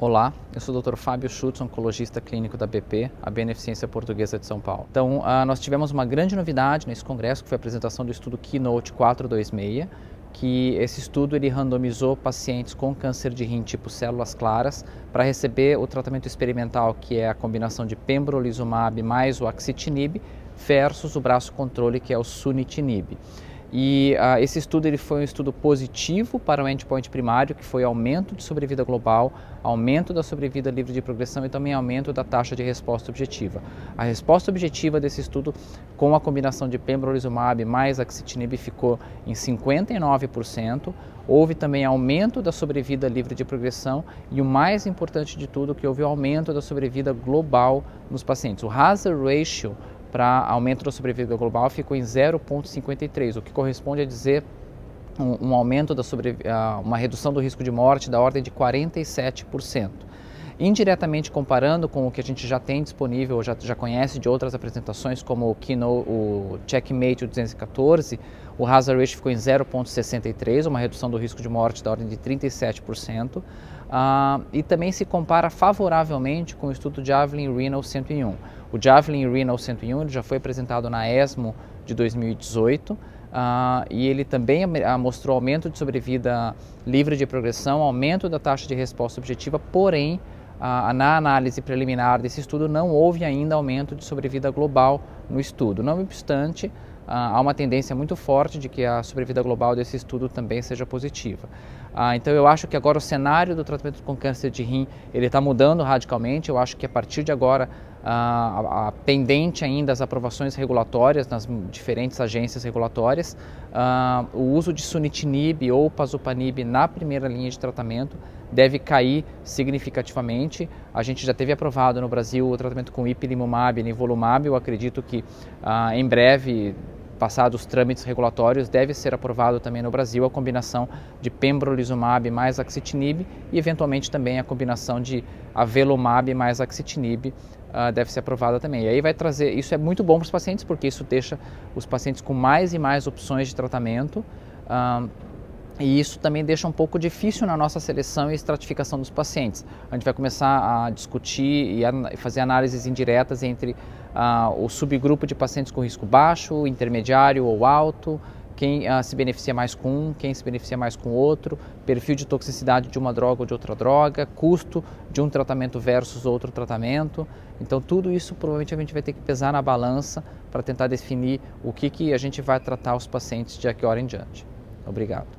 Olá, eu sou o Dr. Fábio Schutz, oncologista clínico da BP, a Beneficência Portuguesa de São Paulo. Então, uh, nós tivemos uma grande novidade nesse congresso, que foi a apresentação do estudo Keynote 426, que esse estudo ele randomizou pacientes com câncer de rim tipo células claras para receber o tratamento experimental, que é a combinação de pembrolizumab mais o axitinib versus o braço controle, que é o sunitinib. E uh, esse estudo ele foi um estudo positivo para o endpoint primário, que foi aumento de sobrevida global, aumento da sobrevida livre de progressão e também aumento da taxa de resposta objetiva. A resposta objetiva desse estudo, com a combinação de pembrolizumab mais axitinib, ficou em 59%. Houve também aumento da sobrevida livre de progressão e o mais importante de tudo, que houve aumento da sobrevida global nos pacientes. O hazard ratio para aumento da sobrevida global ficou em 0,53, o que corresponde a dizer um, um aumento da sobre, uh, uma redução do risco de morte da ordem de 47%. Indiretamente comparando com o que a gente já tem disponível, já, já conhece de outras apresentações, como o, o Checkmate 214, o hazard ratio ficou em 0,63, uma redução do risco de morte da ordem de 37%. Uh, ah, e também se compara favoravelmente com o estudo Javelin Renal 101. O Javelin Renal 101 já foi apresentado na ESMO de 2018 uh, e ele também mostrou aumento de sobrevida livre de progressão, aumento da taxa de resposta objetiva, porém ah, na análise preliminar desse estudo não houve ainda aumento de sobrevida global no estudo. Não obstante, ah, há uma tendência muito forte de que a sobrevida global desse estudo também seja positiva. Ah, então eu acho que agora o cenário do tratamento com câncer de rim ele está mudando radicalmente. Eu acho que a partir de agora a, a, pendente ainda as aprovações regulatórias nas diferentes agências regulatórias, o uso de sunitinib ou pazopanib na primeira linha de tratamento deve cair significativamente. A gente já teve aprovado no Brasil o tratamento com ipilimumab e nivolumab. Eu acredito que em breve passados os trâmites regulatórios, deve ser aprovado também no Brasil a combinação de pembrolizumab mais axitinib e eventualmente também a combinação de avelumab mais axitinib uh, deve ser aprovada também. E aí vai trazer, isso é muito bom para os pacientes porque isso deixa os pacientes com mais e mais opções de tratamento. Uh, e isso também deixa um pouco difícil na nossa seleção e estratificação dos pacientes. A gente vai começar a discutir e fazer análises indiretas entre uh, o subgrupo de pacientes com risco baixo, intermediário ou alto, quem uh, se beneficia mais com um, quem se beneficia mais com outro, perfil de toxicidade de uma droga ou de outra droga, custo de um tratamento versus outro tratamento. Então, tudo isso provavelmente a gente vai ter que pesar na balança para tentar definir o que, que a gente vai tratar os pacientes de aqui hora em diante. Obrigado.